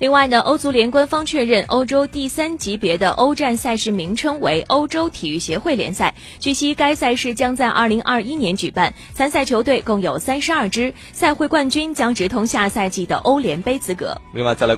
另外呢欧足联官方确认欧洲第三级别的欧战赛事名称为欧洲体育协会联赛据悉该赛事将在二零二一年举办。参赛球队共有三十二支赛会冠军将直通下赛季的欧联杯资格。另外再来